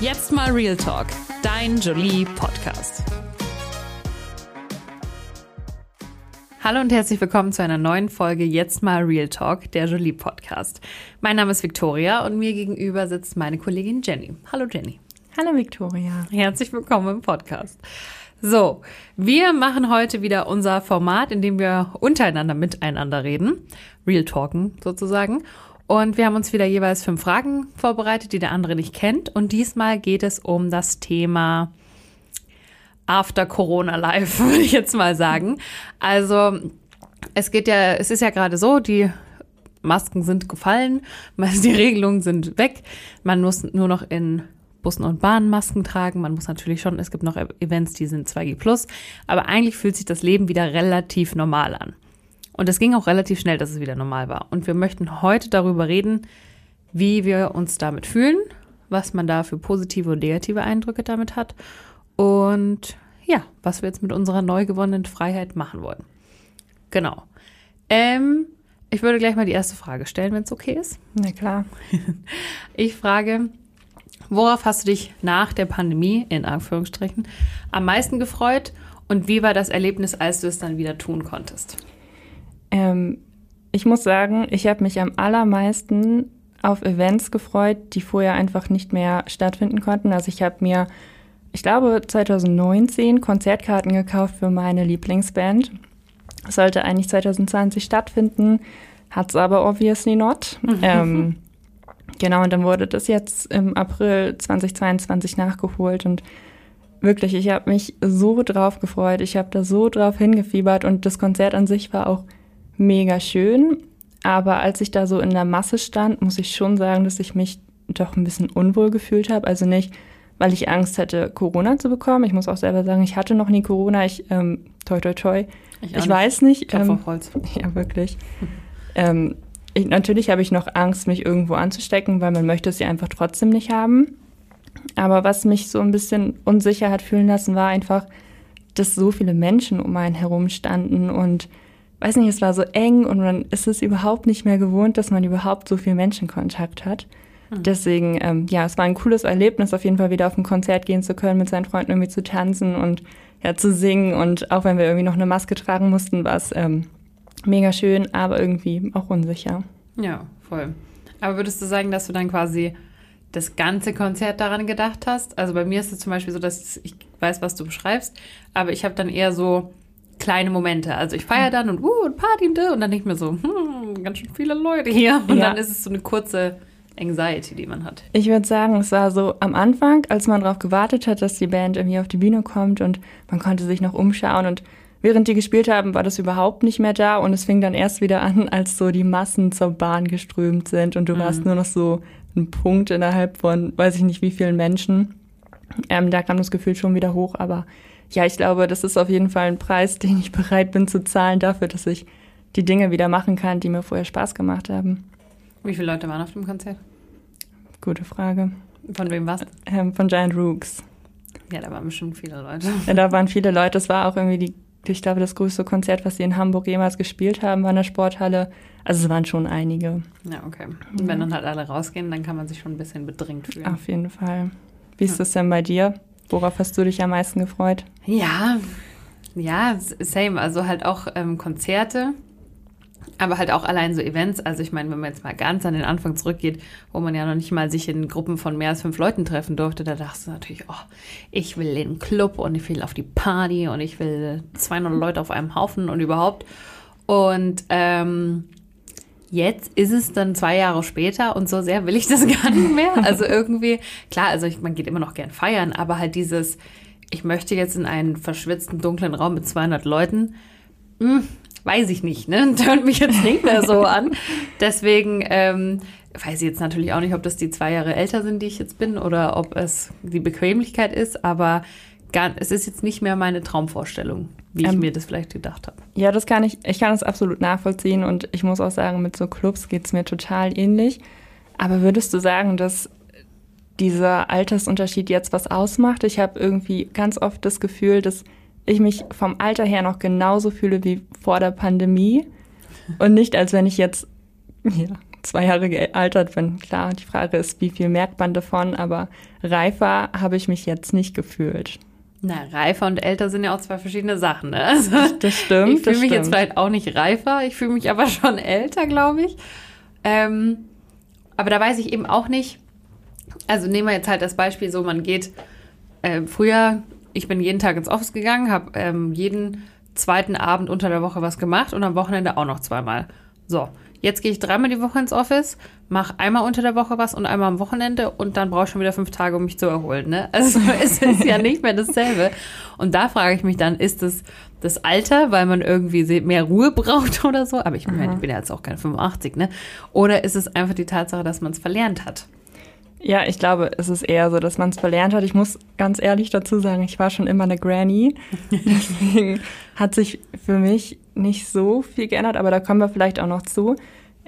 Jetzt mal Real Talk, dein Jolie Podcast. Hallo und herzlich willkommen zu einer neuen Folge Jetzt mal Real Talk, der Jolie Podcast. Mein Name ist Victoria und mir gegenüber sitzt meine Kollegin Jenny. Hallo Jenny. Hallo Victoria. Herzlich willkommen im Podcast. So, wir machen heute wieder unser Format, in dem wir untereinander miteinander reden. Real Talken sozusagen. Und wir haben uns wieder jeweils fünf Fragen vorbereitet, die der andere nicht kennt. Und diesmal geht es um das Thema After Corona Life, würde ich jetzt mal sagen. Also, es geht ja, es ist ja gerade so, die Masken sind gefallen, die Regelungen sind weg. Man muss nur noch in Bussen und Bahnen Masken tragen. Man muss natürlich schon, es gibt noch Events, die sind 2G+, aber eigentlich fühlt sich das Leben wieder relativ normal an. Und es ging auch relativ schnell, dass es wieder normal war. Und wir möchten heute darüber reden, wie wir uns damit fühlen, was man da für positive und negative Eindrücke damit hat und ja, was wir jetzt mit unserer neu gewonnenen Freiheit machen wollen. Genau. Ähm, ich würde gleich mal die erste Frage stellen, wenn es okay ist. Na klar. Ich frage, worauf hast du dich nach der Pandemie, in Anführungsstrichen, am meisten gefreut und wie war das Erlebnis, als du es dann wieder tun konntest? Ähm, ich muss sagen, ich habe mich am allermeisten auf Events gefreut, die vorher einfach nicht mehr stattfinden konnten. Also ich habe mir, ich glaube, 2019 Konzertkarten gekauft für meine Lieblingsband. Sollte eigentlich 2020 stattfinden, hat es aber obviously not. Mhm. Ähm, genau, und dann wurde das jetzt im April 2022 nachgeholt und wirklich, ich habe mich so drauf gefreut, ich habe da so drauf hingefiebert und das Konzert an sich war auch mega schön. Aber als ich da so in der Masse stand, muss ich schon sagen, dass ich mich doch ein bisschen unwohl gefühlt habe. Also nicht, weil ich Angst hätte, Corona zu bekommen. Ich muss auch selber sagen, ich hatte noch nie Corona. Ich, ähm, toi, toi, toi. Ich, ich weiß nicht. Ähm, Holz. Ja, wirklich. ähm, ich, natürlich habe ich noch Angst, mich irgendwo anzustecken, weil man möchte es ja einfach trotzdem nicht haben. Aber was mich so ein bisschen unsicher hat fühlen lassen, war einfach, dass so viele Menschen um einen herum standen und weiß nicht, es war so eng und man ist es überhaupt nicht mehr gewohnt, dass man überhaupt so viel Menschenkontakt hat. Mhm. Deswegen, ähm, ja, es war ein cooles Erlebnis, auf jeden Fall wieder auf ein Konzert gehen zu können, mit seinen Freunden irgendwie zu tanzen und ja, zu singen. Und auch wenn wir irgendwie noch eine Maske tragen mussten, war es ähm, mega schön, aber irgendwie auch unsicher. Ja, voll. Aber würdest du sagen, dass du dann quasi das ganze Konzert daran gedacht hast? Also bei mir ist es zum Beispiel so, dass ich weiß, was du beschreibst, aber ich habe dann eher so kleine Momente. Also ich feiere dann und uh, und Party und, und dann denke ich mir so, hm, ganz schön viele Leute hier. Und ja. dann ist es so eine kurze Anxiety, die man hat. Ich würde sagen, es war so am Anfang, als man darauf gewartet hat, dass die Band irgendwie auf die Bühne kommt und man konnte sich noch umschauen und während die gespielt haben, war das überhaupt nicht mehr da und es fing dann erst wieder an, als so die Massen zur Bahn geströmt sind und du mhm. warst nur noch so ein Punkt innerhalb von, weiß ich nicht wie vielen Menschen. Ähm, da kam das Gefühl schon wieder hoch, aber ja, ich glaube, das ist auf jeden Fall ein Preis, den ich bereit bin zu zahlen dafür, dass ich die Dinge wieder machen kann, die mir vorher Spaß gemacht haben. Wie viele Leute waren auf dem Konzert? Gute Frage. Von wem warst du? Ähm, von Giant Rooks. Ja, da waren bestimmt viele Leute. Ja, da waren viele Leute. Es war auch irgendwie die, ich glaube, das größte Konzert, was sie in Hamburg jemals gespielt haben, war in der Sporthalle. Also es waren schon einige. Ja, okay. Und wenn dann halt alle rausgehen, dann kann man sich schon ein bisschen bedrängt fühlen. Auf jeden Fall. Wie ist ja. das denn bei dir? Worauf hast du dich am meisten gefreut? Ja, ja, same. Also halt auch ähm, Konzerte, aber halt auch allein so Events. Also ich meine, wenn man jetzt mal ganz an den Anfang zurückgeht, wo man ja noch nicht mal sich in Gruppen von mehr als fünf Leuten treffen durfte, da dachtest du natürlich, oh, ich will in den Club und ich will auf die Party und ich will 200 Leute auf einem Haufen und überhaupt. Und ähm, Jetzt ist es dann zwei Jahre später und so sehr will ich das gar nicht mehr. Also irgendwie, klar, also ich, man geht immer noch gern feiern, aber halt dieses, ich möchte jetzt in einen verschwitzten, dunklen Raum mit 200 Leuten, mh, hm, weiß ich nicht, ne? Tönt mich jetzt nicht mehr so an. Deswegen ähm, weiß ich jetzt natürlich auch nicht, ob das die zwei Jahre älter sind, die ich jetzt bin, oder ob es die Bequemlichkeit ist, aber gar, es ist jetzt nicht mehr meine Traumvorstellung, wie ich ähm, mir das vielleicht gedacht habe. Ja, das kann ich, ich kann das absolut nachvollziehen und ich muss auch sagen, mit so Clubs geht es mir total ähnlich. Aber würdest du sagen, dass dieser Altersunterschied jetzt was ausmacht? Ich habe irgendwie ganz oft das Gefühl, dass ich mich vom Alter her noch genauso fühle wie vor der Pandemie und nicht, als wenn ich jetzt ja, zwei Jahre gealtert bin. Klar, die Frage ist, wie viel merkt man davon, aber reifer habe ich mich jetzt nicht gefühlt. Na, reifer und älter sind ja auch zwei verschiedene Sachen. Ne? Also, das stimmt. Ich fühle mich stimmt. jetzt vielleicht auch nicht reifer, ich fühle mich aber schon älter, glaube ich. Ähm, aber da weiß ich eben auch nicht, also nehmen wir jetzt halt das Beispiel so, man geht äh, früher, ich bin jeden Tag ins Office gegangen, habe ähm, jeden zweiten Abend unter der Woche was gemacht und am Wochenende auch noch zweimal. So, Jetzt gehe ich dreimal die Woche ins Office, mache einmal unter der Woche was und einmal am Wochenende und dann brauche ich schon wieder fünf Tage, um mich zu erholen. Ne? Also es ist ja nicht mehr dasselbe. Und da frage ich mich dann, ist es das Alter, weil man irgendwie mehr Ruhe braucht oder so? Aber ich, meine, ich bin ja jetzt auch kein 85, ne? Oder ist es einfach die Tatsache, dass man es verlernt hat? Ja, ich glaube, es ist eher so, dass man es verlernt hat. Ich muss ganz ehrlich dazu sagen, ich war schon immer eine Granny. Deswegen hat sich für mich nicht so viel geändert, aber da kommen wir vielleicht auch noch zu.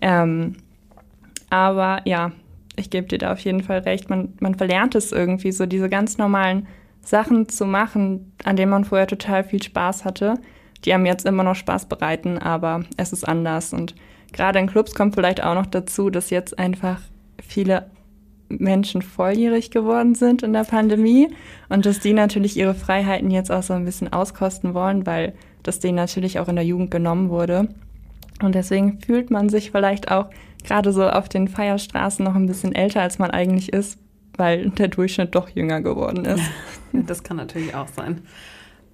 Ähm, aber ja, ich gebe dir da auf jeden Fall recht. Man, man verlernt es irgendwie, so diese ganz normalen Sachen zu machen, an denen man vorher total viel Spaß hatte, die einem jetzt immer noch Spaß bereiten, aber es ist anders. Und gerade in Clubs kommt vielleicht auch noch dazu, dass jetzt einfach viele Menschen volljährig geworden sind in der Pandemie und dass die natürlich ihre Freiheiten jetzt auch so ein bisschen auskosten wollen, weil das denen natürlich auch in der Jugend genommen wurde. Und deswegen fühlt man sich vielleicht auch gerade so auf den Feierstraßen noch ein bisschen älter, als man eigentlich ist, weil der Durchschnitt doch jünger geworden ist. das kann natürlich auch sein.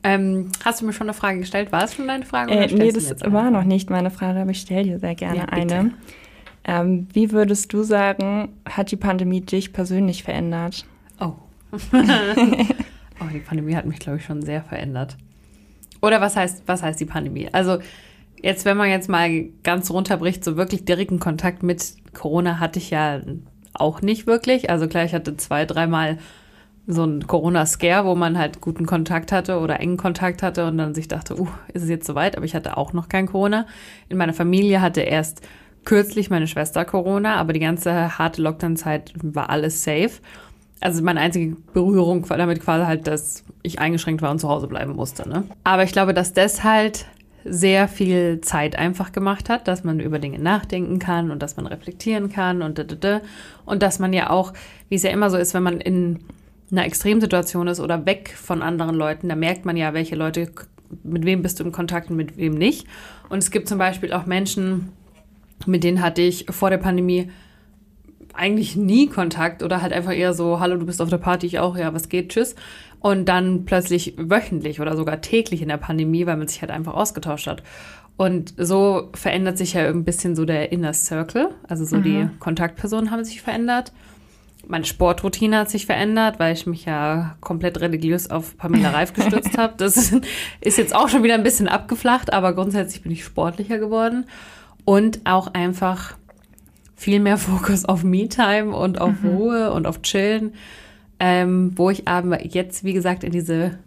Ähm, hast du mir schon eine Frage gestellt? War es schon deine Frage? Oder äh, nee, das war noch nicht meine Frage, aber ich stelle dir sehr gerne ja, eine. Ähm, wie würdest du sagen, hat die Pandemie dich persönlich verändert? Oh. oh, die Pandemie hat mich, glaube ich, schon sehr verändert. Oder was heißt, was heißt die Pandemie? Also jetzt, wenn man jetzt mal ganz runterbricht, so wirklich direkten Kontakt mit Corona hatte ich ja auch nicht wirklich. Also klar, ich hatte zwei, dreimal so ein Corona-Scare, wo man halt guten Kontakt hatte oder engen Kontakt hatte und dann sich dachte, uh, ist es jetzt soweit? Aber ich hatte auch noch kein Corona. In meiner Familie hatte erst kürzlich meine Schwester Corona, aber die ganze harte Lockdown-Zeit war alles safe. Also meine einzige Berührung war damit quasi halt, dass ich eingeschränkt war und zu Hause bleiben musste. Ne? Aber ich glaube, dass das halt sehr viel Zeit einfach gemacht hat, dass man über Dinge nachdenken kann und dass man reflektieren kann und da, da, da. und dass man ja auch, wie es ja immer so ist, wenn man in einer Extremsituation ist oder weg von anderen Leuten, da merkt man ja, welche Leute, mit wem bist du in Kontakt und mit wem nicht. Und es gibt zum Beispiel auch Menschen, mit denen hatte ich vor der Pandemie eigentlich nie Kontakt oder halt einfach eher so, hallo, du bist auf der Party, ich auch, ja, was geht, tschüss. Und dann plötzlich wöchentlich oder sogar täglich in der Pandemie, weil man sich halt einfach ausgetauscht hat. Und so verändert sich ja ein bisschen so der Inner Circle, also so mhm. die Kontaktpersonen haben sich verändert. Meine Sportroutine hat sich verändert, weil ich mich ja komplett religiös auf Pamela Reif gestützt habe. Das ist jetzt auch schon wieder ein bisschen abgeflacht, aber grundsätzlich bin ich sportlicher geworden und auch einfach viel mehr Fokus auf Me-Time und auf mhm. Ruhe und auf Chillen, ähm, wo ich aber jetzt, wie gesagt, in diese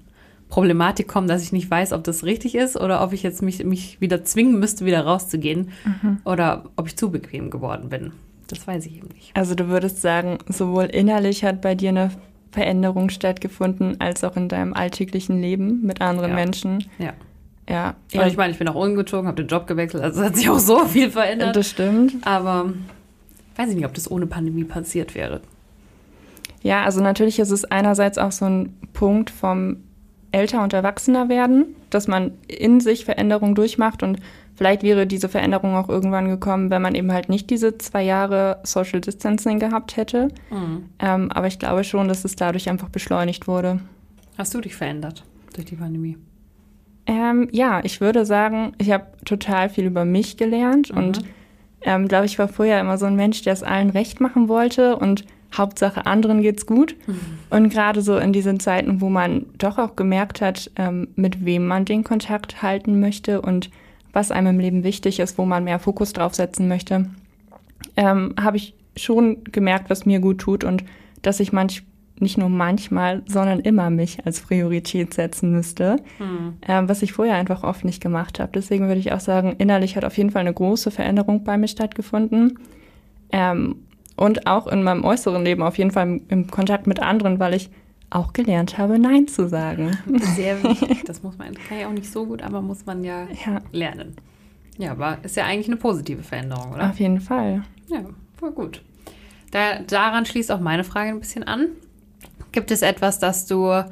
Problematik komme, dass ich nicht weiß, ob das richtig ist oder ob ich jetzt mich, mich wieder zwingen müsste, wieder rauszugehen mhm. oder ob ich zu bequem geworden bin. Das weiß ich eben nicht. Also du würdest sagen, sowohl innerlich hat bei dir eine Veränderung stattgefunden, als auch in deinem alltäglichen Leben mit anderen ja. Menschen. Ja. Ja. Und ich meine, ich bin auch umgezogen, habe den Job gewechselt, also hat sich auch so viel verändert. Das stimmt. Aber weiß ich nicht, ob das ohne Pandemie passiert wäre. Ja, also natürlich ist es einerseits auch so ein Punkt vom älter und erwachsener werden, dass man in sich Veränderungen durchmacht und vielleicht wäre diese Veränderung auch irgendwann gekommen, wenn man eben halt nicht diese zwei Jahre Social Distancing gehabt hätte. Mhm. Ähm, aber ich glaube schon, dass es dadurch einfach beschleunigt wurde. Hast du dich verändert durch die Pandemie? Ähm, ja, ich würde sagen, ich habe total viel über mich gelernt mhm. und ähm, glaube ich war vorher immer so ein Mensch, der es allen recht machen wollte und Hauptsache anderen geht's gut. Mhm. Und gerade so in diesen Zeiten, wo man doch auch gemerkt hat, ähm, mit wem man den Kontakt halten möchte und was einem im Leben wichtig ist, wo man mehr Fokus drauf setzen möchte, ähm, habe ich schon gemerkt, was mir gut tut und dass ich manch nicht nur manchmal, sondern immer mich als Priorität setzen müsste, hm. äh, was ich vorher einfach oft nicht gemacht habe. Deswegen würde ich auch sagen, innerlich hat auf jeden Fall eine große Veränderung bei mir stattgefunden. Ähm, und auch in meinem äußeren Leben auf jeden Fall im, im, Kontakt mit anderen, weil ich auch gelernt habe, Nein zu sagen. Sehr wichtig. Das muss man, kann ja auch nicht so gut, aber muss man ja, ja. lernen. Ja, aber ist ja eigentlich eine positive Veränderung, oder? Auf jeden Fall. Ja, voll gut. Da, daran schließt auch meine Frage ein bisschen an. Gibt es etwas, das du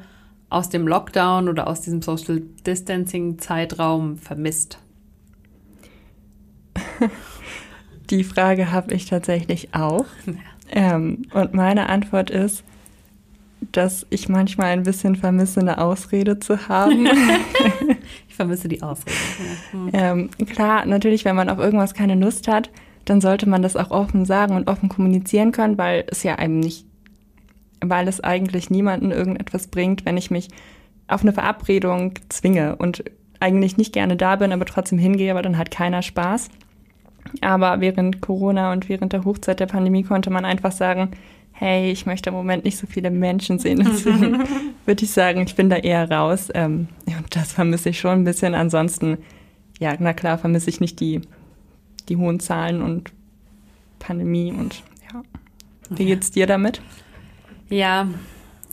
aus dem Lockdown oder aus diesem Social Distancing Zeitraum vermisst? Die Frage habe ich tatsächlich auch. Ja. Ähm, und meine Antwort ist, dass ich manchmal ein bisschen vermisse, eine Ausrede zu haben. ich vermisse die Ausrede. Hm. Ähm, klar, natürlich, wenn man auf irgendwas keine Lust hat, dann sollte man das auch offen sagen und offen kommunizieren können, weil es ja einem nicht, weil es eigentlich niemanden irgendetwas bringt, wenn ich mich auf eine Verabredung zwinge und eigentlich nicht gerne da bin, aber trotzdem hingehe, aber dann hat keiner Spaß. Aber während Corona und während der Hochzeit der Pandemie konnte man einfach sagen, hey, ich möchte im Moment nicht so viele Menschen sehen. Deswegen würde ich sagen, ich bin da eher raus. Ähm, und das vermisse ich schon ein bisschen. Ansonsten, ja, na klar, vermisse ich nicht die, die hohen Zahlen und Pandemie und ja. Wie geht's dir damit? Ja,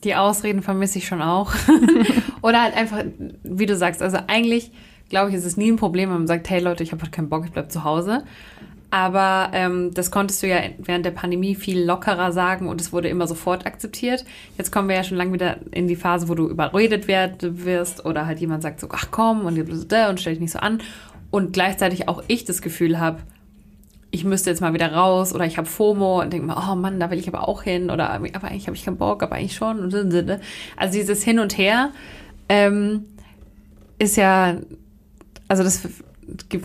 die Ausreden vermisse ich schon auch. Oder halt einfach, wie du sagst, also eigentlich glaube ich, ist es nie ein Problem, wenn man sagt, hey Leute, ich habe halt keinen Bock, ich bleibe zu Hause. Aber ähm, das konntest du ja während der Pandemie viel lockerer sagen und es wurde immer sofort akzeptiert. Jetzt kommen wir ja schon lange wieder in die Phase, wo du überredet wirst oder halt jemand sagt so, ach komm und, und stell dich nicht so an. Und gleichzeitig auch ich das Gefühl habe, ich müsste jetzt mal wieder raus oder ich habe FOMO und denke mir, oh Mann, da will ich aber auch hin oder aber eigentlich habe ich keinen Bock, aber eigentlich schon. Also dieses Hin und Her ähm, ist ja also das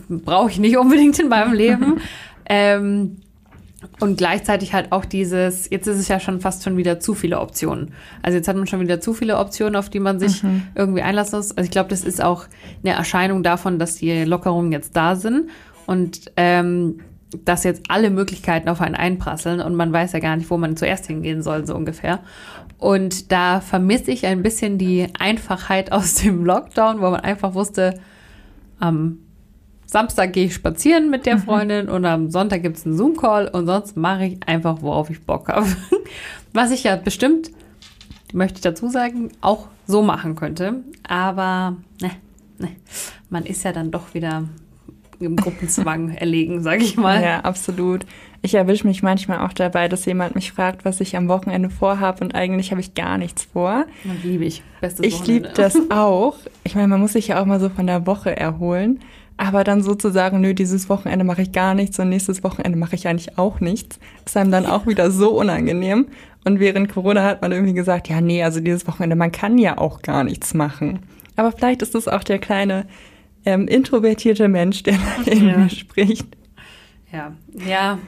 brauche ich nicht unbedingt in meinem Leben. ähm, und gleichzeitig halt auch dieses, jetzt ist es ja schon fast schon wieder zu viele Optionen. Also jetzt hat man schon wieder zu viele Optionen, auf die man sich mhm. irgendwie einlassen muss. Also ich glaube, das ist auch eine Erscheinung davon, dass die Lockerungen jetzt da sind und ähm, dass jetzt alle Möglichkeiten auf einen einprasseln und man weiß ja gar nicht, wo man zuerst hingehen soll, so ungefähr. Und da vermisse ich ein bisschen die Einfachheit aus dem Lockdown, wo man einfach wusste, am Samstag gehe ich spazieren mit der mhm. Freundin und am Sonntag gibt es einen Zoom-Call und sonst mache ich einfach, worauf ich Bock habe. Was ich ja bestimmt, möchte ich dazu sagen, auch so machen könnte. Aber ne, ne, man ist ja dann doch wieder im Gruppenzwang erlegen, sage ich mal. Ja, absolut. Ich erwische mich manchmal auch dabei, dass jemand mich fragt, was ich am Wochenende vorhabe und eigentlich habe ich gar nichts vor. Das liebe ich. Bestes ich liebe das auch. Ich meine, man muss sich ja auch mal so von der Woche erholen. Aber dann sozusagen, nö, dieses Wochenende mache ich gar nichts und nächstes Wochenende mache ich eigentlich auch nichts, ist einem dann auch wieder so unangenehm. Und während Corona hat man irgendwie gesagt, ja, nee, also dieses Wochenende, man kann ja auch gar nichts machen. Aber vielleicht ist es auch der kleine ähm, introvertierte Mensch, der in ja. mir spricht. Ja, ja,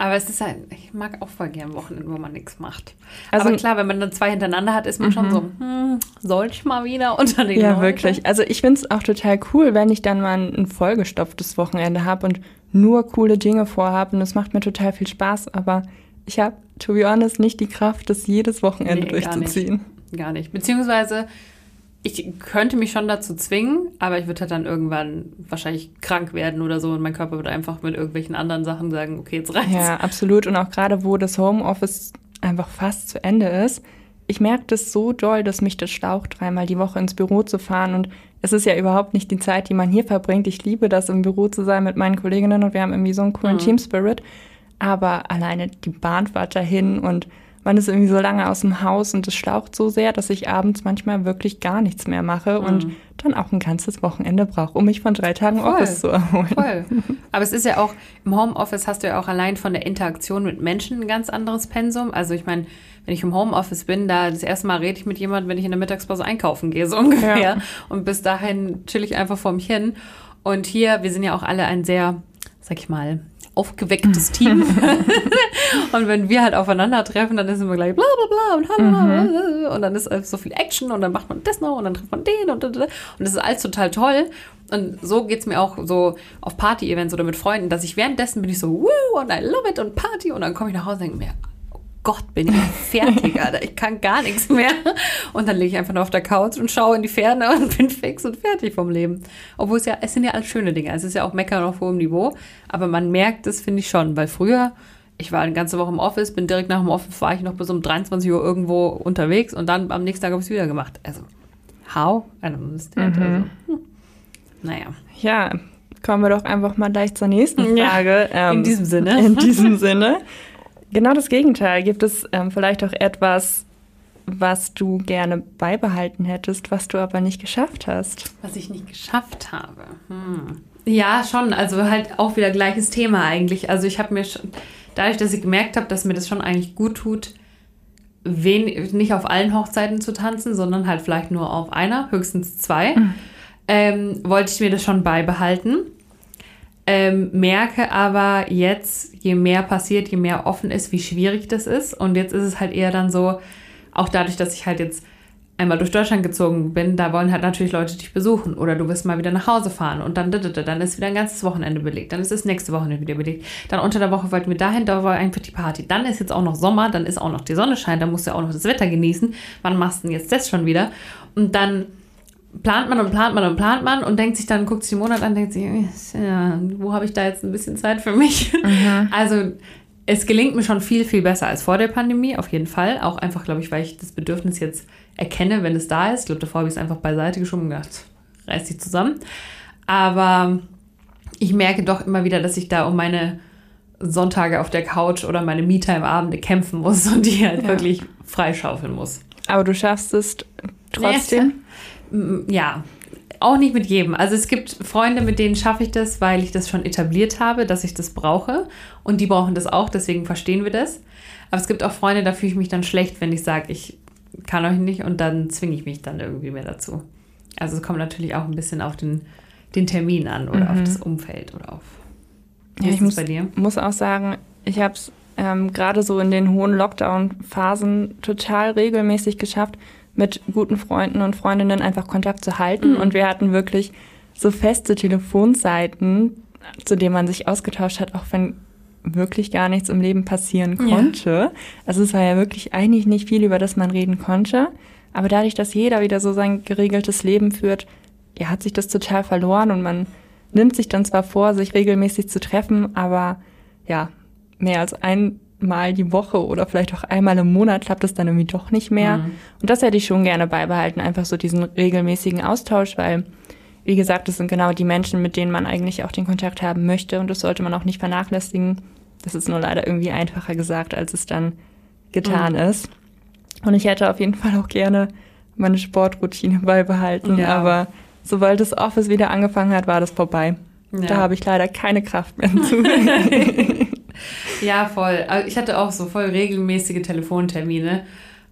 aber es ist halt, ich mag auch voll gern Wochenende, wo man nichts macht. Also, Aber klar, wenn man dann zwei hintereinander hat, ist man schon mhm. so, hm, soll ich mal wieder unter den Ja, Leuten? wirklich. Also ich finde es auch total cool, wenn ich dann mal ein vollgestopftes Wochenende habe und nur coole Dinge vorhabe. Und es macht mir total viel Spaß. Aber ich habe, to be honest, nicht die Kraft, das jedes Wochenende nee, durchzuziehen. Gar nicht. gar nicht. Beziehungsweise ich könnte mich schon dazu zwingen, aber ich würde halt dann irgendwann wahrscheinlich krank werden oder so und mein Körper würde einfach mit irgendwelchen anderen Sachen sagen, okay, jetzt reicht's. Ja, absolut. Und auch gerade, wo das Homeoffice einfach fast zu Ende ist, ich merke das so doll, dass mich das schlaucht, dreimal die Woche ins Büro zu fahren. Und es ist ja überhaupt nicht die Zeit, die man hier verbringt. Ich liebe das, im Büro zu sein mit meinen Kolleginnen und wir haben irgendwie so einen coolen mhm. Team Spirit. Aber alleine die Bahnfahrt dahin und man ist irgendwie so lange aus dem Haus und es schlaucht so sehr, dass ich abends manchmal wirklich gar nichts mehr mache mhm. und dann auch ein ganzes Wochenende brauche, um mich von drei Tagen Voll. Office zu erholen. Voll. Aber es ist ja auch, im Homeoffice hast du ja auch allein von der Interaktion mit Menschen ein ganz anderes Pensum. Also ich meine, wenn ich im Homeoffice bin, da das erste Mal rede ich mit jemandem, wenn ich in der Mittagspause einkaufen gehe, so ungefähr. Ja. Und bis dahin chill ich einfach vor mich hin. Und hier, wir sind ja auch alle ein sehr, sag ich mal, aufgewecktes Team. und wenn wir halt aufeinandertreffen, dann ist immer gleich bla bla bla und mhm. und dann ist so viel Action und dann macht man das noch und dann trifft man den und und das ist alles total toll. Und so geht es mir auch so auf Party-Events oder mit Freunden, dass ich währenddessen bin ich so, woo, und I love it und Party und dann komme ich nach Hause und denke mir, Gott, bin ich fertig, Alter. Ich kann gar nichts mehr. Und dann liege ich einfach nur auf der Couch und schaue in die Ferne und bin fix und fertig vom Leben. Obwohl es ja, es sind ja alles schöne Dinge. Es ist ja auch Meckern auf hohem Niveau. Aber man merkt es, finde ich schon. Weil früher, ich war eine ganze Woche im Office, bin direkt nach dem Office, war ich noch bis um 23 Uhr irgendwo unterwegs und dann am nächsten Tag habe ich es wieder gemacht. Also, how? I don't understand. Mhm. Also, hm. Naja. Ja, kommen wir doch einfach mal gleich zur nächsten Frage. Ja, in ähm, diesem Sinne. In diesem Sinne. Genau das Gegenteil. Gibt es ähm, vielleicht auch etwas, was du gerne beibehalten hättest, was du aber nicht geschafft hast? Was ich nicht geschafft habe. Hm. Ja, schon. Also halt auch wieder gleiches Thema eigentlich. Also ich habe mir schon, dadurch, dass ich gemerkt habe, dass mir das schon eigentlich gut tut, wen, nicht auf allen Hochzeiten zu tanzen, sondern halt vielleicht nur auf einer, höchstens zwei, mhm. ähm, wollte ich mir das schon beibehalten. Ähm, merke aber jetzt, je mehr passiert, je mehr offen ist, wie schwierig das ist. Und jetzt ist es halt eher dann so, auch dadurch, dass ich halt jetzt einmal durch Deutschland gezogen bin, da wollen halt natürlich Leute dich besuchen oder du wirst mal wieder nach Hause fahren und dann, dann ist wieder ein ganzes Wochenende belegt, dann ist das nächste Wochenende wieder belegt, dann unter der Woche wollten wir dahin, da war einfach die Party, dann ist jetzt auch noch Sommer, dann ist auch noch die Sonne scheint, dann musst du auch noch das Wetter genießen, wann machst du denn jetzt das schon wieder? Und dann plant man und plant man und plant man und denkt sich dann, guckt sich den Monat an, denkt sich, ja, wo habe ich da jetzt ein bisschen Zeit für mich? Mhm. Also es gelingt mir schon viel, viel besser als vor der Pandemie, auf jeden Fall. Auch einfach, glaube ich, weil ich das Bedürfnis jetzt erkenne, wenn es da ist. Ich glaube, davor habe ich es einfach beiseite geschoben und gedacht, reiß dich zusammen. Aber ich merke doch immer wieder, dass ich da um meine Sonntage auf der Couch oder meine Me-Time-Abende kämpfen muss und die halt ja. wirklich freischaufeln muss. Aber du schaffst es trotzdem? Ja, auch nicht mit jedem. Also es gibt Freunde, mit denen schaffe ich das, weil ich das schon etabliert habe, dass ich das brauche. Und die brauchen das auch, deswegen verstehen wir das. Aber es gibt auch Freunde, da fühle ich mich dann schlecht, wenn ich sage, ich kann euch nicht und dann zwinge ich mich dann irgendwie mehr dazu. Also es kommt natürlich auch ein bisschen auf den, den Termin an oder mhm. auf das Umfeld oder auf. Wie ja, ich muss, bei dir? muss auch sagen, ich habe es ähm, gerade so in den hohen Lockdown-Phasen total regelmäßig geschafft, mit guten Freunden und Freundinnen einfach Kontakt zu halten. Mhm. Und wir hatten wirklich so feste Telefonseiten, zu denen man sich ausgetauscht hat, auch wenn wirklich gar nichts im Leben passieren konnte. Ja. Also es war ja wirklich eigentlich nicht viel, über das man reden konnte. Aber dadurch, dass jeder wieder so sein geregeltes Leben führt, ja, hat sich das total verloren und man nimmt sich dann zwar vor, sich regelmäßig zu treffen, aber ja, mehr als einmal die Woche oder vielleicht auch einmal im Monat klappt es dann irgendwie doch nicht mehr. Mhm. Und das hätte ich schon gerne beibehalten, einfach so diesen regelmäßigen Austausch, weil, wie gesagt, das sind genau die Menschen, mit denen man eigentlich auch den Kontakt haben möchte und das sollte man auch nicht vernachlässigen. Das ist nur leider irgendwie einfacher gesagt, als es dann getan mhm. ist. Und ich hätte auf jeden Fall auch gerne meine Sportroutine beibehalten, ja. aber sobald das Office wieder angefangen hat, war das vorbei. Ja. Da habe ich leider keine Kraft mehr zu. ja, voll. Ich hatte auch so voll regelmäßige Telefontermine.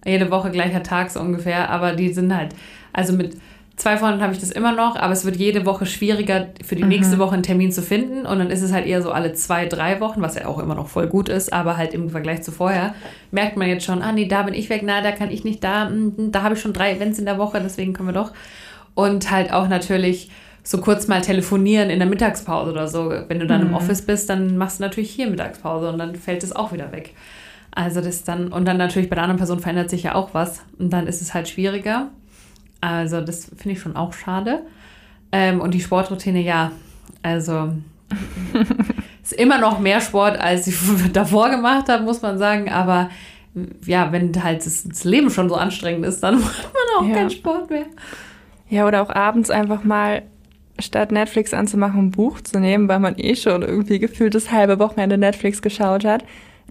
Jede Woche gleicher Tag so ungefähr, aber die sind halt, also mit zwei Freunden habe ich das immer noch, aber es wird jede Woche schwieriger, für die mhm. nächste Woche einen Termin zu finden. Und dann ist es halt eher so alle zwei, drei Wochen, was ja auch immer noch voll gut ist, aber halt im Vergleich zu vorher merkt man jetzt schon, ah nee, da bin ich weg, na, da kann ich nicht, da, hm, hm, da habe ich schon drei Events in der Woche, deswegen können wir doch. Und halt auch natürlich so kurz mal telefonieren in der Mittagspause oder so. Wenn du dann mhm. im Office bist, dann machst du natürlich hier Mittagspause und dann fällt es auch wieder weg. Also das dann, und dann natürlich bei der anderen Person verändert sich ja auch was und dann ist es halt schwieriger. Also das finde ich schon auch schade. Ähm, und die Sportroutine, ja, also ist immer noch mehr Sport, als ich davor gemacht habe, muss man sagen. Aber ja, wenn halt das, das Leben schon so anstrengend ist, dann macht man auch ja. keinen Sport mehr. Ja, oder auch abends einfach mal statt Netflix anzumachen, ein Buch zu nehmen, weil man eh schon irgendwie gefühlt das halbe Wochenende Netflix geschaut hat.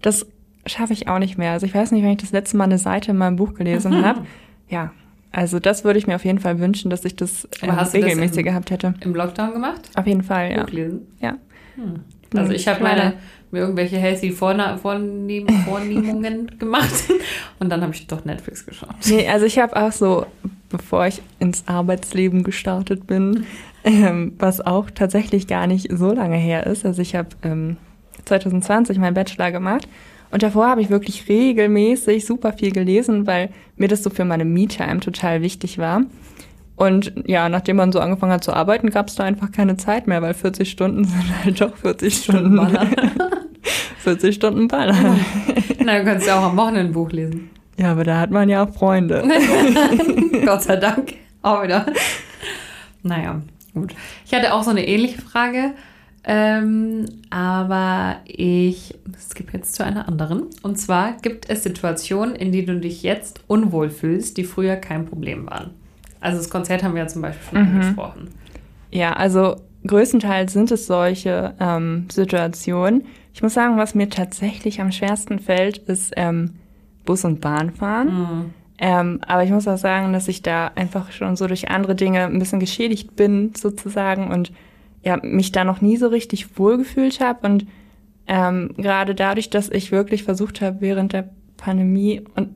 Das schaffe ich auch nicht mehr. Also ich weiß nicht, wenn ich das letzte Mal eine Seite in meinem Buch gelesen habe. Ja, also das würde ich mir auf jeden Fall wünschen, dass ich das ähm, regelmäßig gehabt hätte. Im Lockdown gemacht? Auf jeden Fall, ja. Buchlesen? Ja. Hm. Also ich habe meine mir irgendwelche healthy Vornehm Vornehmungen gemacht und dann habe ich doch Netflix geschaut. Nee, also ich habe auch so, bevor ich ins Arbeitsleben gestartet bin, ähm, was auch tatsächlich gar nicht so lange her ist. Also ich habe ähm, 2020 meinen Bachelor gemacht und davor habe ich wirklich regelmäßig super viel gelesen, weil mir das so für meine Me-Time total wichtig war. Und ja, nachdem man so angefangen hat zu arbeiten, gab es da einfach keine Zeit mehr, weil 40 Stunden sind halt doch 40 Stunden. Ballern. 40 Stunden ballern. Na, du kannst ja auch am Wochenende ein Buch lesen. Ja, aber da hat man ja auch Freunde. Gott sei Dank. Auch wieder. Naja. Gut. Ich hatte auch so eine ähnliche Frage, ähm, aber ich skippe jetzt zu einer anderen. Und zwar gibt es Situationen, in denen du dich jetzt unwohl fühlst, die früher kein Problem waren. Also das Konzert haben wir ja zum Beispiel schon mhm. angesprochen. Ja, also größtenteils sind es solche ähm, Situationen. Ich muss sagen, was mir tatsächlich am schwersten fällt, ist ähm, Bus- und Bahnfahren. Mhm. Ähm, aber ich muss auch sagen, dass ich da einfach schon so durch andere Dinge ein bisschen geschädigt bin, sozusagen, und ja, mich da noch nie so richtig wohlgefühlt habe. Und ähm, gerade dadurch, dass ich wirklich versucht habe, während der Pandemie, und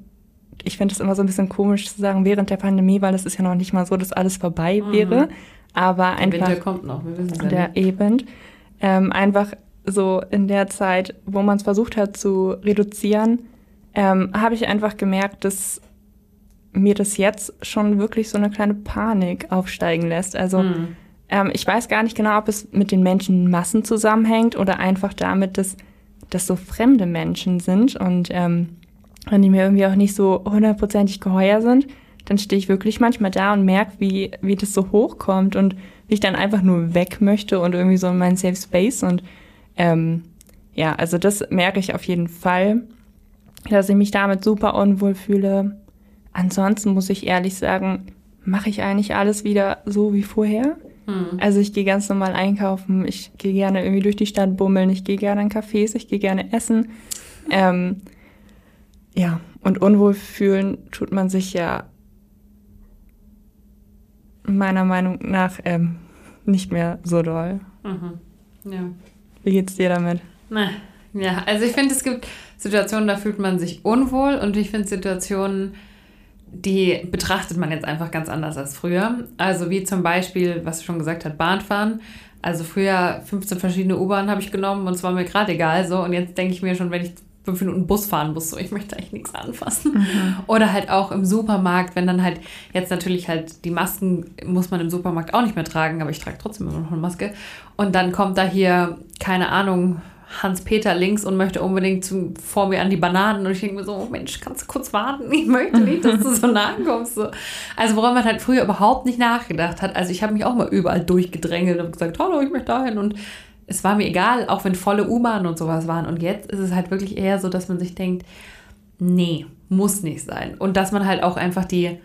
ich finde es immer so ein bisschen komisch zu sagen, während der Pandemie, weil es ist ja noch nicht mal so, dass alles vorbei mhm. wäre. Aber einfach. Der Winter kommt noch, wir wissen es ja Der eben. Ähm, einfach so in der Zeit, wo man es versucht hat zu reduzieren, ähm, habe ich einfach gemerkt, dass mir das jetzt schon wirklich so eine kleine Panik aufsteigen lässt. Also mhm. ähm, ich weiß gar nicht genau, ob es mit den Menschenmassen zusammenhängt oder einfach damit, dass das so fremde Menschen sind und ähm, wenn die mir irgendwie auch nicht so hundertprozentig geheuer sind, dann stehe ich wirklich manchmal da und merke, wie, wie das so hochkommt und wie ich dann einfach nur weg möchte und irgendwie so in meinen Safe Space und ähm, ja, also das merke ich auf jeden Fall, dass ich mich damit super unwohl fühle. Ansonsten muss ich ehrlich sagen, mache ich eigentlich alles wieder so wie vorher. Mhm. Also ich gehe ganz normal einkaufen, ich gehe gerne irgendwie durch die Stadt bummeln, ich gehe gerne in Cafés, ich gehe gerne essen. Ähm, ja, und unwohl fühlen tut man sich ja meiner Meinung nach ähm, nicht mehr so doll. Mhm. Ja. Wie geht's dir damit? Na, ja, also ich finde, es gibt Situationen, da fühlt man sich unwohl und ich finde Situationen, die betrachtet man jetzt einfach ganz anders als früher. Also wie zum Beispiel, was du schon gesagt hast, Bahnfahren. Also früher 15 verschiedene U-Bahnen habe ich genommen und es war mir gerade egal so. Und jetzt denke ich mir schon, wenn ich fünf Minuten Bus fahren muss, so ich möchte eigentlich nichts anfassen. Mhm. Oder halt auch im Supermarkt, wenn dann halt jetzt natürlich halt die Masken muss man im Supermarkt auch nicht mehr tragen, aber ich trage trotzdem immer noch eine Maske. Und dann kommt da hier, keine Ahnung, Hans-Peter links und möchte unbedingt zu, vor mir an die Bananen. Und ich denke mir so, oh Mensch, kannst du kurz warten? Ich möchte nicht, dass du so nah kommst. So. Also woran man halt früher überhaupt nicht nachgedacht hat. Also ich habe mich auch mal überall durchgedrängelt und gesagt, hallo, ich möchte dahin. Und es war mir egal, auch wenn volle U-Bahnen und sowas waren. Und jetzt ist es halt wirklich eher so, dass man sich denkt, nee, muss nicht sein. Und dass man halt auch einfach die,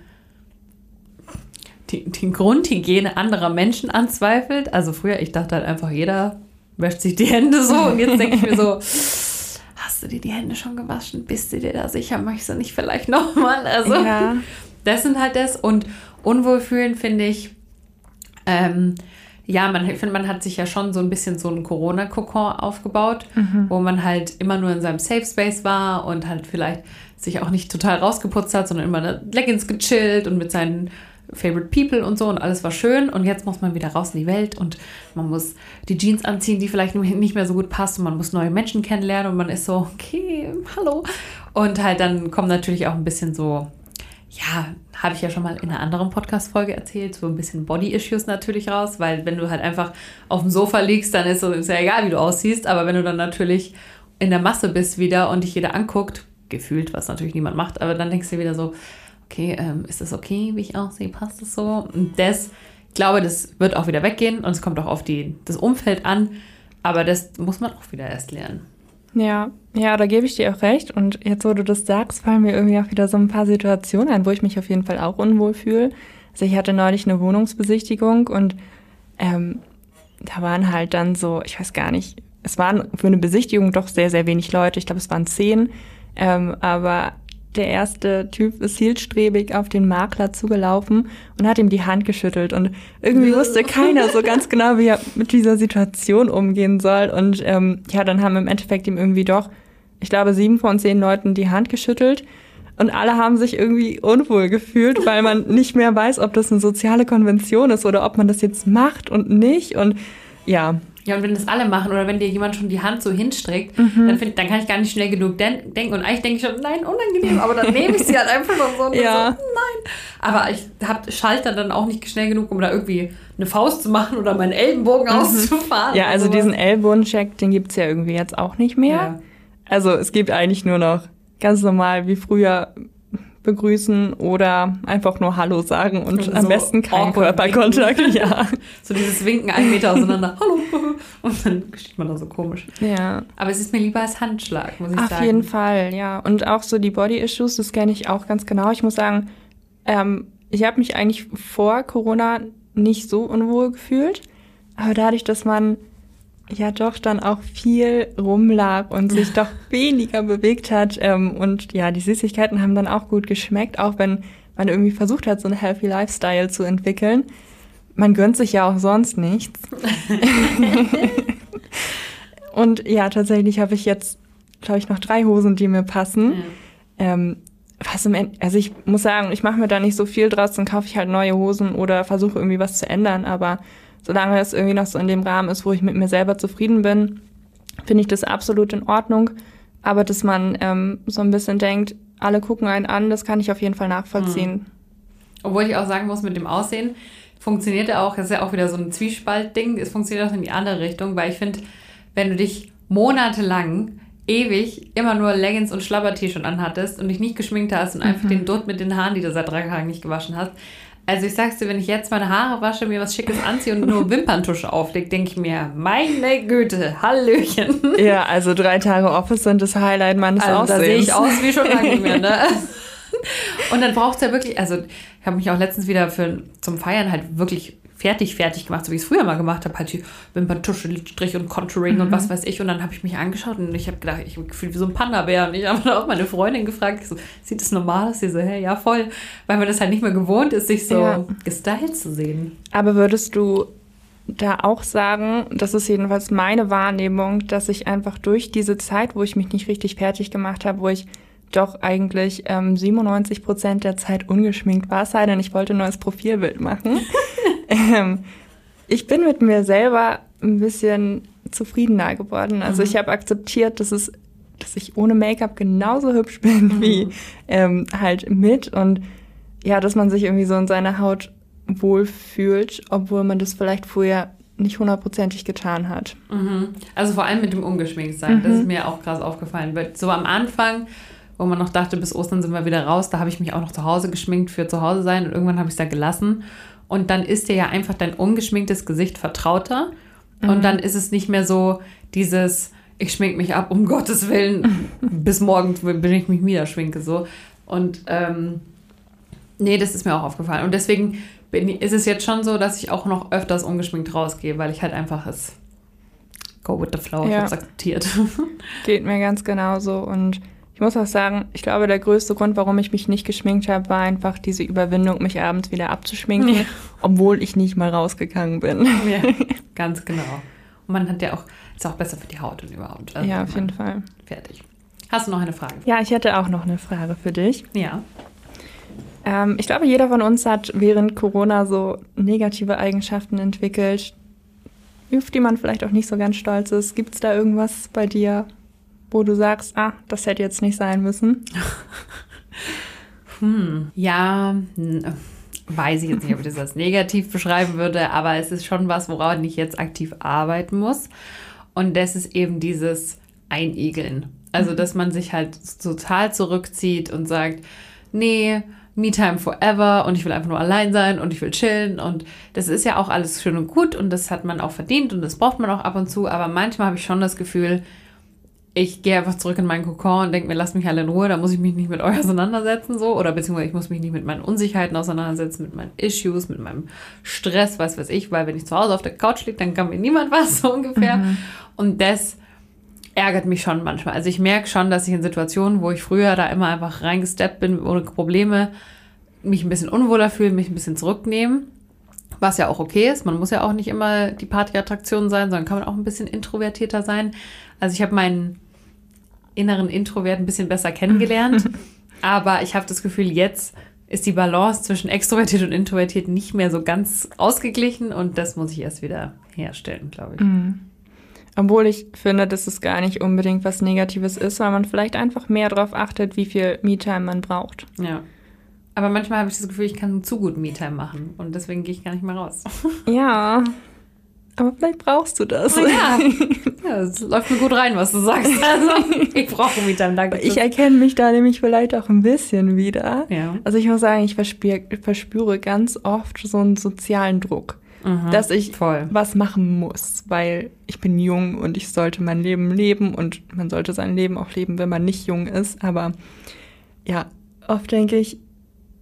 die, die Grundhygiene anderer Menschen anzweifelt. Also früher, ich dachte halt einfach, jeder wäscht sich die Hände so. Und jetzt denke ich mir so, hast du dir die Hände schon gewaschen? Bist du dir da sicher? Möchtest du nicht vielleicht nochmal? Also, ja. das sind halt das. Und Unwohlfühlen finde ich, ähm, ja, man, ich finde, man hat sich ja schon so ein bisschen so einen Corona-Kokon aufgebaut, mhm. wo man halt immer nur in seinem Safe Space war und halt vielleicht sich auch nicht total rausgeputzt hat, sondern immer in Leggings gechillt und mit seinen Favorite People und so und alles war schön und jetzt muss man wieder raus in die Welt und man muss die Jeans anziehen, die vielleicht nicht mehr so gut passt und man muss neue Menschen kennenlernen und man ist so, okay, hallo. Und halt dann kommen natürlich auch ein bisschen so ja, habe ich ja schon mal in einer anderen Podcast-Folge erzählt, so ein bisschen Body-Issues natürlich raus, weil wenn du halt einfach auf dem Sofa liegst, dann ist es ja egal, wie du aussiehst, aber wenn du dann natürlich in der Masse bist wieder und dich jeder anguckt, gefühlt, was natürlich niemand macht, aber dann denkst du wieder so, okay, ähm, ist das okay, wie ich aussehe, passt das so? Und das, ich glaube, das wird auch wieder weggehen und es kommt auch auf die, das Umfeld an, aber das muss man auch wieder erst lernen. Ja, ja, da gebe ich dir auch recht. Und jetzt, wo du das sagst, fallen mir irgendwie auch wieder so ein paar Situationen ein, wo ich mich auf jeden Fall auch unwohl fühle. Also ich hatte neulich eine Wohnungsbesichtigung und ähm, da waren halt dann so, ich weiß gar nicht, es waren für eine Besichtigung doch sehr, sehr wenig Leute. Ich glaube, es waren zehn. Ähm, aber der erste Typ ist zielstrebig auf den Makler zugelaufen und hat ihm die Hand geschüttelt. Und irgendwie wusste keiner so ganz genau, wie er mit dieser Situation umgehen soll. Und ähm, ja, dann haben im Endeffekt ihm irgendwie doch, ich glaube, sieben von zehn Leuten die Hand geschüttelt. Und alle haben sich irgendwie unwohl gefühlt, weil man nicht mehr weiß, ob das eine soziale Konvention ist oder ob man das jetzt macht und nicht. Und ja, ja, und wenn das alle machen oder wenn dir jemand schon die Hand so hinstreckt, mhm. dann, find, dann kann ich gar nicht schnell genug den denken. Und eigentlich denke ich schon, nein, unangenehm, aber dann nehme ich sie halt einfach so und ja. so, nein. Aber ich hab, schalte dann auch nicht schnell genug, um da irgendwie eine Faust zu machen oder meinen Ellenbogen mhm. auszufahren. Ja, also diesen Ellbogencheck, den gibt es ja irgendwie jetzt auch nicht mehr. Ja. Also es gibt eigentlich nur noch ganz normal wie früher begrüßen oder einfach nur Hallo sagen und, und am besten keinen Körperkontakt. Ja. so dieses Winken einen Meter auseinander. Hallo. Und dann steht man da so komisch. Ja. Aber es ist mir lieber als Handschlag, muss ich Auf sagen. Auf jeden Fall, ja. Und auch so die Body-Issues, das kenne ich auch ganz genau. Ich muss sagen, ähm, ich habe mich eigentlich vor Corona nicht so unwohl gefühlt. Aber dadurch, dass man ja doch dann auch viel rumlag und sich doch weniger bewegt hat ähm, und ja, die Süßigkeiten haben dann auch gut geschmeckt, auch wenn man irgendwie versucht hat, so einen Healthy Lifestyle zu entwickeln. Man gönnt sich ja auch sonst nichts. und ja, tatsächlich habe ich jetzt, glaube ich, noch drei Hosen, die mir passen. Mhm. Ähm, was im End also ich muss sagen, ich mache mir da nicht so viel draus, dann kaufe ich halt neue Hosen oder versuche irgendwie was zu ändern, aber solange es irgendwie noch so in dem Rahmen ist, wo ich mit mir selber zufrieden bin, finde ich das absolut in Ordnung. Aber dass man ähm, so ein bisschen denkt, alle gucken einen an, das kann ich auf jeden Fall nachvollziehen. Mhm. Obwohl ich auch sagen muss, mit dem Aussehen funktioniert er auch, das ist ja auch wieder so ein Zwiespalt-Ding, es funktioniert auch in die andere Richtung, weil ich finde, wenn du dich monatelang ewig immer nur Leggings und Schlabber-T-Shirt anhattest und dich nicht geschminkt hast und mhm. einfach den Dutt mit den Haaren, die du seit drei Tagen nicht gewaschen hast. Also ich sag's dir, wenn ich jetzt meine Haare wasche, mir was Schickes anziehe und nur Wimperntusche auflege, denke ich mir, meine Güte, Hallöchen. Ja, also drei Tage Office sind das Highlight meines also, Aussehens. Da sehe ich aus wie schon lange nicht mehr, ne? Und dann braucht es ja wirklich, also ich habe mich auch letztens wieder für, zum Feiern halt wirklich fertig, fertig gemacht, so wie ich es früher mal gemacht habe, halt Wimperntusche, Lidstrich und Contouring mhm. und was weiß ich. Und dann habe ich mich angeschaut und ich habe gedacht, ich habe gefühlt wie so ein Panda-Bär. Und ich habe dann auch meine Freundin gefragt, so, sieht das normal aus? Sie so, hey, ja, voll. Weil man das halt nicht mehr gewohnt ist, sich so ja. gestylt zu sehen. Aber würdest du da auch sagen, das ist jedenfalls meine Wahrnehmung, dass ich einfach durch diese Zeit, wo ich mich nicht richtig fertig gemacht habe, wo ich doch eigentlich ähm, 97 Prozent der Zeit ungeschminkt war, sei denn ich wollte nur das Profilbild machen. ähm, ich bin mit mir selber ein bisschen zufriedener geworden. Also mhm. ich habe akzeptiert, dass es, dass ich ohne Make-up genauso hübsch bin mhm. wie ähm, halt mit und ja, dass man sich irgendwie so in seiner Haut wohlfühlt, obwohl man das vielleicht vorher nicht hundertprozentig getan hat. Mhm. Also vor allem mit dem Ungeschminktsein, das ist mhm. mir auch krass aufgefallen. So am Anfang wo man noch dachte, bis Ostern sind wir wieder raus. Da habe ich mich auch noch zu Hause geschminkt für zu Hause sein und irgendwann habe ich es da gelassen. Und dann ist dir ja einfach dein ungeschminktes Gesicht vertrauter. Mhm. Und dann ist es nicht mehr so dieses, ich schmink mich ab, um Gottes Willen, bis morgen, bin ich mich wieder schminke, so. Und ähm, nee, das ist mir auch aufgefallen. Und deswegen bin, ist es jetzt schon so, dass ich auch noch öfters ungeschminkt rausgehe, weil ich halt einfach es go with the flow, ja. ich akzeptiert. Geht mir ganz genauso und ich muss auch sagen, ich glaube, der größte Grund, warum ich mich nicht geschminkt habe, war einfach diese Überwindung, mich abends wieder abzuschminken, ja. obwohl ich nicht mal rausgegangen bin. Ja, ganz genau. Und man hat ja auch, ist auch besser für die Haut und überhaupt. Also ja, auf jeden Fall. Fertig. Hast du noch eine Frage? Ja, ich hätte auch noch eine Frage für dich. Ja. Ähm, ich glaube, jeder von uns hat während Corona so negative Eigenschaften entwickelt, auf die man vielleicht auch nicht so ganz stolz ist. Gibt es da irgendwas bei dir, wo du sagst, ah, das hätte jetzt nicht sein müssen? hm, ja, weiß ich jetzt nicht, ob ich das als negativ beschreiben würde, aber es ist schon was, woran ich jetzt aktiv arbeiten muss. Und das ist eben dieses Einigeln. Also, mhm. dass man sich halt total zurückzieht und sagt, nee, Me Time Forever und ich will einfach nur allein sein und ich will chillen und das ist ja auch alles schön und gut und das hat man auch verdient und das braucht man auch ab und zu, aber manchmal habe ich schon das Gefühl, ich gehe einfach zurück in meinen Kokon und denke mir, lasst mich alle in Ruhe, da muss ich mich nicht mit euch auseinandersetzen, so. Oder beziehungsweise ich muss mich nicht mit meinen Unsicherheiten auseinandersetzen, mit meinen Issues, mit meinem Stress, was weiß ich, weil wenn ich zu Hause auf der Couch liege, dann kann mir niemand was, so ungefähr. Mhm. Und das ärgert mich schon manchmal. Also ich merke schon, dass ich in Situationen, wo ich früher da immer einfach reingesteppt bin, ohne Probleme, mich ein bisschen unwohler fühle, mich ein bisschen zurücknehmen. Was ja auch okay ist. Man muss ja auch nicht immer die Partyattraktion sein, sondern kann man auch ein bisschen introvertierter sein. Also ich habe meinen inneren Introvert ein bisschen besser kennengelernt. aber ich habe das Gefühl, jetzt ist die Balance zwischen extrovertiert und introvertiert nicht mehr so ganz ausgeglichen und das muss ich erst wieder herstellen, glaube ich. Mhm. Obwohl ich finde, dass es gar nicht unbedingt was Negatives ist, weil man vielleicht einfach mehr darauf achtet, wie viel Me-Time man braucht. Ja. Aber manchmal habe ich das Gefühl, ich kann zu gut Me-Time machen und deswegen gehe ich gar nicht mehr raus. Ja. Aber vielleicht brauchst du das. Oh ja. ja, es läuft mir gut rein, was du sagst. Also, ich brauche mich dann danke. Ich erkenne mich da nämlich vielleicht auch ein bisschen wieder. Ja. Also ich muss sagen, ich verspüre, verspüre ganz oft so einen sozialen Druck, mhm, dass ich voll. was machen muss, weil ich bin jung und ich sollte mein Leben leben und man sollte sein Leben auch leben, wenn man nicht jung ist. Aber ja, oft denke ich,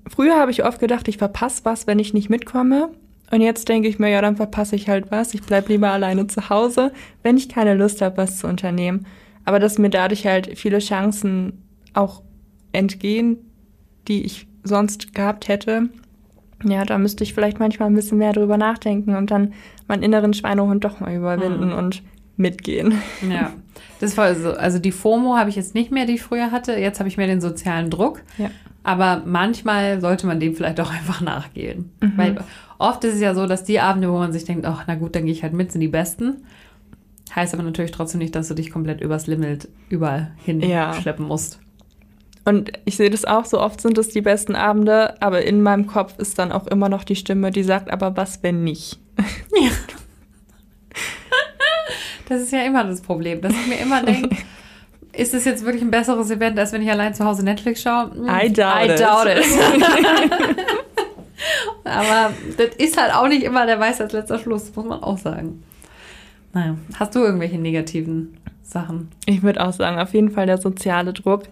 früher habe ich oft gedacht, ich verpasse was, wenn ich nicht mitkomme. Und jetzt denke ich mir, ja, dann verpasse ich halt was. Ich bleib lieber alleine zu Hause, wenn ich keine Lust habe, was zu unternehmen. Aber dass mir dadurch halt viele Chancen auch entgehen, die ich sonst gehabt hätte. Ja, da müsste ich vielleicht manchmal ein bisschen mehr drüber nachdenken und dann meinen inneren Schweinehund doch mal überwinden Mhm. und mitgehen. Ja, das war so. Also die FOMO habe ich jetzt nicht mehr, die ich früher hatte. Jetzt habe ich mehr den sozialen Druck. Ja. Aber manchmal sollte man dem vielleicht auch einfach nachgehen. Mhm. Weil oft ist es ja so, dass die Abende, wo man sich denkt, ach, na gut, dann gehe ich halt mit, sind die besten. Heißt aber natürlich trotzdem nicht, dass du dich komplett übers Limit überall hin Ja. schleppen musst. Und ich sehe das auch, so oft sind es die besten Abende, aber in meinem Kopf ist dann auch immer noch die Stimme, die sagt, aber was, wenn nicht? Das ist ja immer das Problem, dass ich mir immer denke, ist es jetzt wirklich ein besseres Event, als wenn ich allein zu Hause Netflix schaue? Hm, I doubt I it. doubt it. Aber das ist halt auch nicht immer der Weiß als letzter Schluss, muss man auch sagen. Naja, hast du irgendwelche negativen Sachen? Ich würde auch sagen, auf jeden Fall der soziale Druck.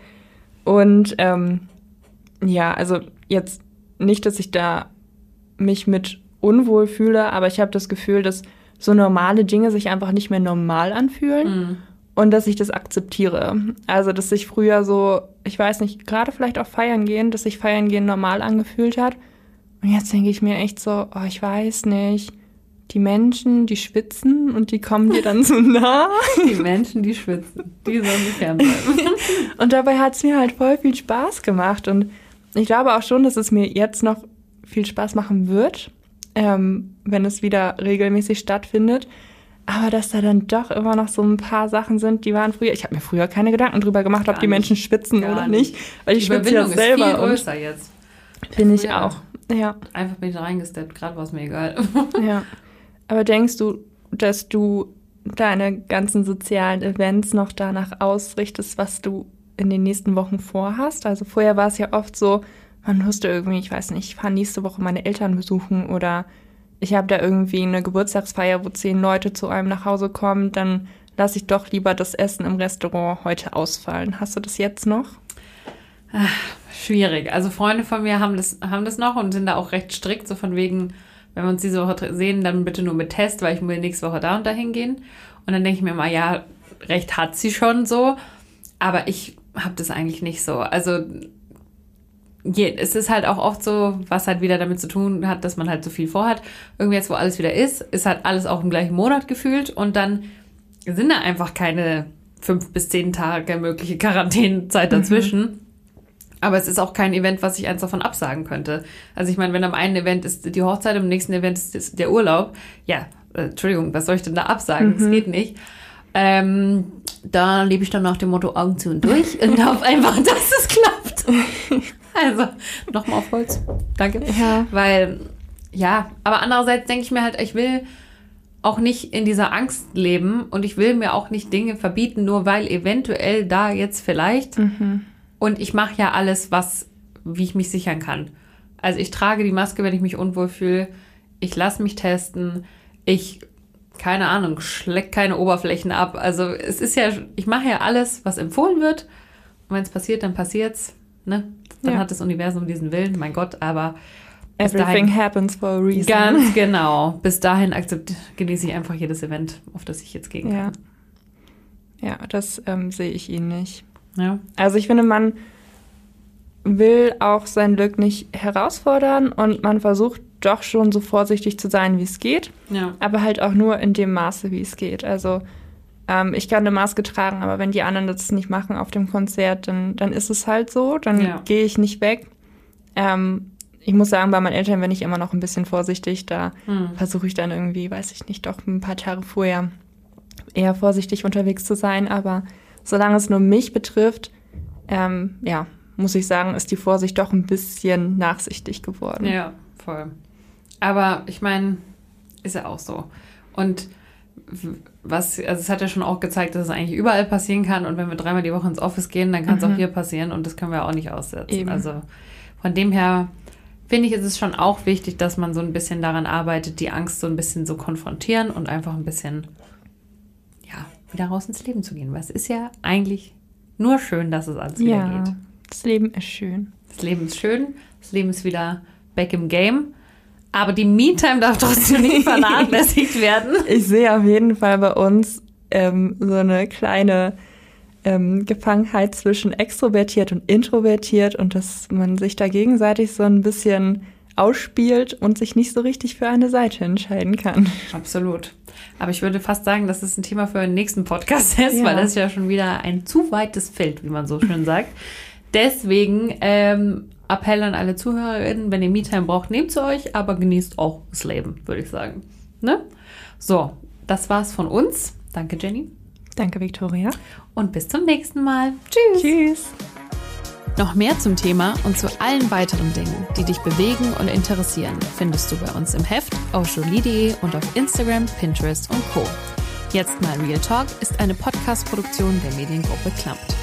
Und ähm, ja, also jetzt nicht, dass ich da mich mit unwohl fühle, aber ich habe das Gefühl, dass so normale Dinge sich einfach nicht mehr normal anfühlen und dass ich das akzeptiere. Also, dass sich früher so, ich weiß nicht, gerade vielleicht auch feiern gehen, dass sich feiern gehen normal angefühlt hat. Und jetzt denke ich mir echt so, oh, ich weiß nicht. Die Menschen, die schwitzen und die kommen dir dann so nah. Die Menschen, die schwitzen, die sollen sich fernbleiben. Und dabei hat es mir halt voll viel Spaß gemacht. Und ich glaube auch schon, dass es mir jetzt noch viel Spaß machen wird, ähm, wenn es wieder regelmäßig stattfindet. Aber dass da dann doch immer noch so ein paar Sachen sind, die waren früher. Ich habe mir früher keine Gedanken drüber gemacht, Gar ob die nicht. Menschen schwitzen Gar oder nicht. Weil ich schwitze ja Überwindung ist viel selber und größer jetzt. finde ich auch. Ja, Einfach bin ich da reingesteppt, gerade war es mir egal. ja. Aber denkst du, dass du deine ganzen sozialen Events noch danach ausrichtest, was du in den nächsten Wochen vorhast? Also vorher war es ja oft so, man wusste irgendwie, ich weiß nicht, ich fahre nächste Woche meine Eltern besuchen oder ich habe da irgendwie eine Geburtstagsfeier, wo zehn Leute zu einem nach Hause kommen, dann lasse ich doch lieber das Essen im Restaurant heute ausfallen. Hast du das jetzt noch? Schwierig. Also Freunde von mir haben das, haben das noch und sind da auch recht strikt, so von wegen, wenn wir uns diese Woche sehen, dann bitte nur mit Test, weil ich will nächste Woche da und da hingehen. Und dann denke ich mir mal, ja, recht hat sie schon so, aber ich habe das eigentlich nicht so. Also je, es ist halt auch oft so, was halt wieder damit zu tun hat, dass man halt so viel vorhat. Irgendwie jetzt, wo alles wieder ist, ist halt alles auch im gleichen Monat gefühlt und dann sind da einfach keine fünf bis zehn Tage mögliche Quarantänezeit dazwischen. Aber es ist auch kein Event, was ich eins davon absagen könnte. Also ich meine, wenn am einen Event ist die Hochzeit, am nächsten Event ist der Urlaub, ja, äh, Entschuldigung, was soll ich denn da absagen? Das geht nicht. Ähm, da lebe ich dann nach dem Motto Augen zu und durch und hoffe einfach, dass es klappt. Also, nochmal auf Holz. Danke. Ja. Weil, ja, aber andererseits denke ich mir halt, ich will auch nicht in dieser Angst leben und ich will mir auch nicht Dinge verbieten, nur weil eventuell da jetzt vielleicht. Und ich mache ja alles, was, wie ich mich sichern kann. Also ich trage die Maske, wenn ich mich unwohl fühle. Ich lasse mich testen. Ich, keine Ahnung, schleck keine Oberflächen ab. Also es ist ja, ich mache ja alles, was empfohlen wird. Und wenn es passiert, dann passiert's. Ne? Dann Ja. hat das Universum diesen Willen, mein Gott, aber Everything dahin, happens for a reason. ganz genau. Bis dahin genieße ich einfach jedes Event, auf das ich jetzt gehen Ja. kann. Ja, das ähm, sehe ich ihn nicht. Ja. Also ich finde, man will auch sein Glück nicht herausfordern und man versucht doch schon so vorsichtig zu sein, wie es geht, Ja. aber halt auch nur in dem Maße, wie es geht. Also ähm, ich kann eine Maske tragen, aber wenn die anderen das nicht machen auf dem Konzert, dann, dann ist es halt so, dann Ja. gehe ich nicht weg. Ähm, ich muss sagen, bei meinen Eltern bin ich immer noch ein bisschen vorsichtig. Da Hm. versuche ich dann irgendwie, weiß ich nicht, doch ein paar Tage vorher eher vorsichtig unterwegs zu sein. Aber solange es nur mich betrifft, ähm, ja, muss ich sagen, ist die Vorsicht doch ein bisschen nachsichtig geworden. Ja, voll. Aber ich meine, ist ja auch so. Und was, also es hat ja schon auch gezeigt, dass es eigentlich überall passieren kann. Und wenn wir dreimal die Woche ins Office gehen, dann kann es auch hier passieren und das können wir auch nicht aussetzen. Eben. Also von dem her finde ich, ist es schon auch wichtig, dass man so ein bisschen daran arbeitet, die Angst so ein bisschen so konfrontieren und einfach ein bisschen, wieder raus ins Leben zu gehen. Weil es ist ja eigentlich nur schön, dass es alles wieder Ja, geht. das Leben ist schön. Das Leben ist schön, das Leben ist wieder back im Game. Aber die Me-Time darf trotzdem nicht vernachlässigt werden. Ich sehe auf jeden Fall bei uns ähm, so eine kleine ähm, Gefangenheit zwischen extrovertiert und introvertiert und dass man sich da gegenseitig so ein bisschen ausspielt und sich nicht so richtig für eine Seite entscheiden kann. Absolut. Aber ich würde fast sagen, dass es ein Thema für den nächsten Podcast ist, Ja. weil das ist ja schon wieder ein zu weites Feld, wie man so schön sagt. Deswegen ähm, Appell an alle ZuhörerInnen, wenn ihr Me-Time braucht, nehmt sie euch, aber genießt auch das Leben, würde ich sagen. Ne? So, das war's von uns. Danke, Jenny. Danke, Victoria. Und bis zum nächsten Mal. Tschüss. Tschüss. Noch mehr zum Thema und zu allen weiteren Dingen, die dich bewegen und interessieren, findest du bei uns im Heft auf jolie.de und auf Instagram, Pinterest und Co. Jetzt mal Real Talk ist eine Podcast-Produktion der Mediengruppe Klammt.